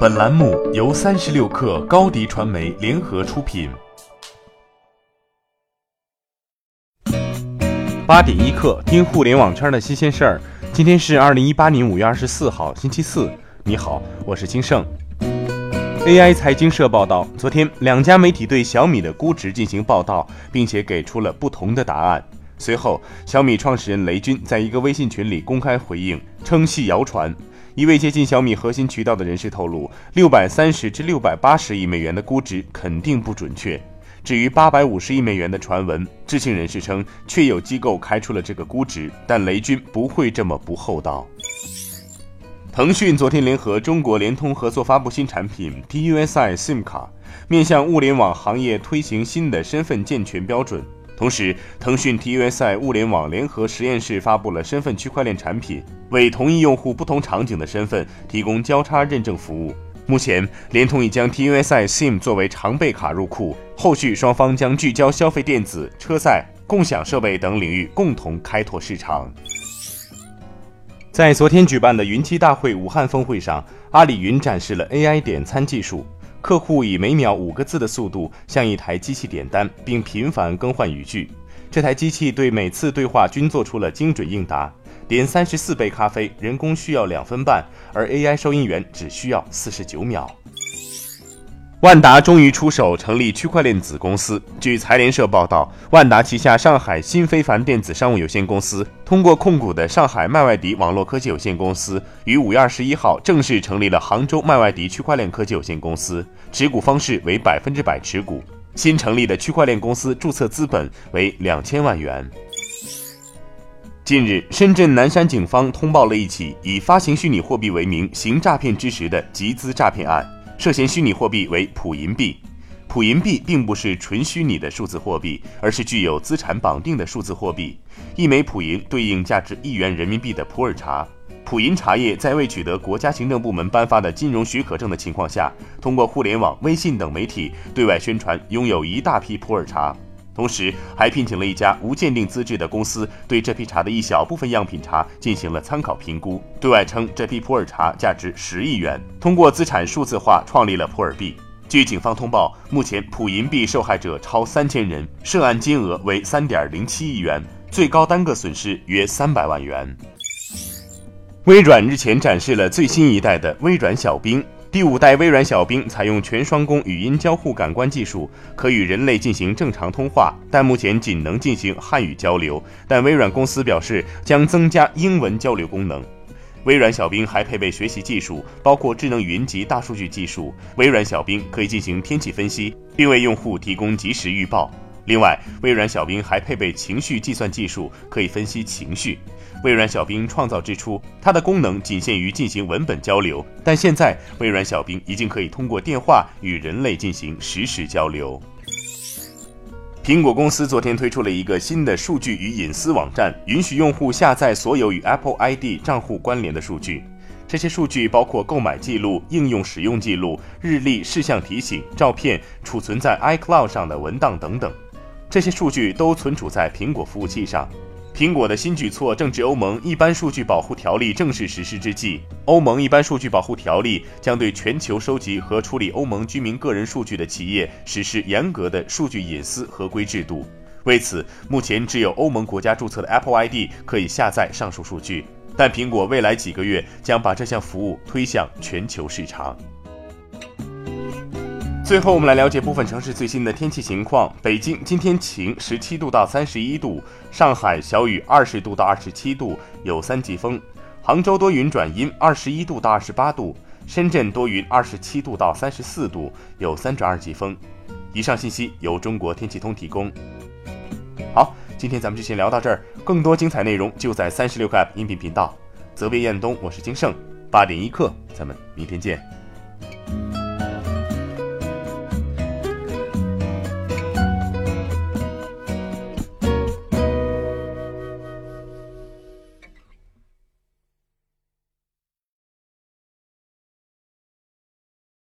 本栏目由三十六氪高低传媒联合出品。八点一刻，听互联网圈的新鲜事儿。今天是二零一八年五月二十四号，星期四。你好，我是金盛。AI 财经社报道，昨天两家媒体对小米的估值进行报道，并且给出了不同的答案。随后，小米创始人雷军在一个微信群里公开回应，称系谣传。一位接近小米核心渠道的人士透露，六百三十至六百八十亿美元的估值肯定不准确。至于八百五十亿美元的传闻，知情人士称确有机构开出了这个估值，但雷军不会这么不厚道。腾讯昨天联合中国联通合作发布新产品 TUSI SIM 卡，面向物联网行业推行新的身份健全标准。同时，腾讯 TUSI 物联网联合实验室发布了身份区块链产品，为同一用户不同场景的身份提供交叉认证服务。目前，联通已将 TUSI SIM 作为常备卡入库，后续双方将聚焦消费电子、车载、共享设备等领域，共同开拓市场。在昨天举办的云栖大会武汉峰会上，阿里云展示了 AI 点餐技术。客户以每秒五个字的速度向一台机器点单，并频繁更换语句。这台机器对每次对话均做出了精准应答。点三十四杯咖啡，人工需要两分半，而 AI 收银员只需要四十九秒。万达终于出手成立区块链子公司。据财联社报道，万达旗下上海新非凡电子商务有限公司通过控股的上海麦外迪网络科技有限公司，于五月二十一号正式成立了杭州麦外迪区块链科技有限公司，持股方式为百分之百持股。新成立的区块链公司注册资本为两千万元。近日，深圳南山警方通报了一起以发行虚拟货币为名行诈骗之实的集资诈骗案。涉嫌虚拟货币为普银币，普银币并不是纯虚拟的数字货币，而是具有资产绑定的数字货币。一枚普银对应价值一元人民币的普洱茶。普银茶叶在未取得国家行政部门颁发的金融许可证的情况下，通过互联网、微信等媒体对外宣传拥有一大批普洱茶。同时，还聘请了一家无鉴定资质的公司，对这批茶的一小部分样品茶进行了参考评估。对外称这批普洱茶价值十亿元，通过资产数字化创立了普洱币。据警方通报，目前普银币受害者超三千人，涉案金额为三点零七亿元，最高单个损失约三百万元。微软日前展示了最新一代的微软小冰。第五代微软小冰采用全双工语音交互感官技术，可与人类进行正常通话，但目前仅能进行汉语交流。但微软公司表示将增加英文交流功能。微软小冰还配备学习技术，包括智能语音及大数据技术。微软小冰可以进行天气分析，并为用户提供及时预报。另外，微软小冰还配备情绪计算技术，可以分析情绪。微软小冰创造之初，它的功能仅限于进行文本交流，但现在微软小冰已经可以通过电话与人类进行实时交流。苹果公司昨天推出了一个新的数据与隐私网站，允许用户下载所有与 Apple ID 账户关联的数据。这些数据包括购买记录、应用使用记录、日历、事项提醒、照片、储存在 iCloud 上的文档等等。这些数据都存储在苹果服务器上。苹果的新举措正值欧盟一般数据保护条例正式实施之际。欧盟一般数据保护条例将对全球收集和处理欧盟居民个人数据的企业实施严格的数据隐私合规制度。为此，目前只有欧盟国家注册的 Apple ID 可以下载上述数据，但苹果未来几个月将把这项服务推向全球市场。最后，我们来了解部分城市最新的天气情况。北京今天晴，十七度到三十一度；上海小雨，二十度到二十七度，有三级风；杭州多云转阴，二十一度到二十八度；深圳多云，二十七度到三十四度，有三转二级风。以上信息由中国天气通提供。好，今天咱们就先聊到这儿，更多精彩内容就在三十六 App 音频频道。责编：彦东，我是金盛，八点一刻，咱们明天见。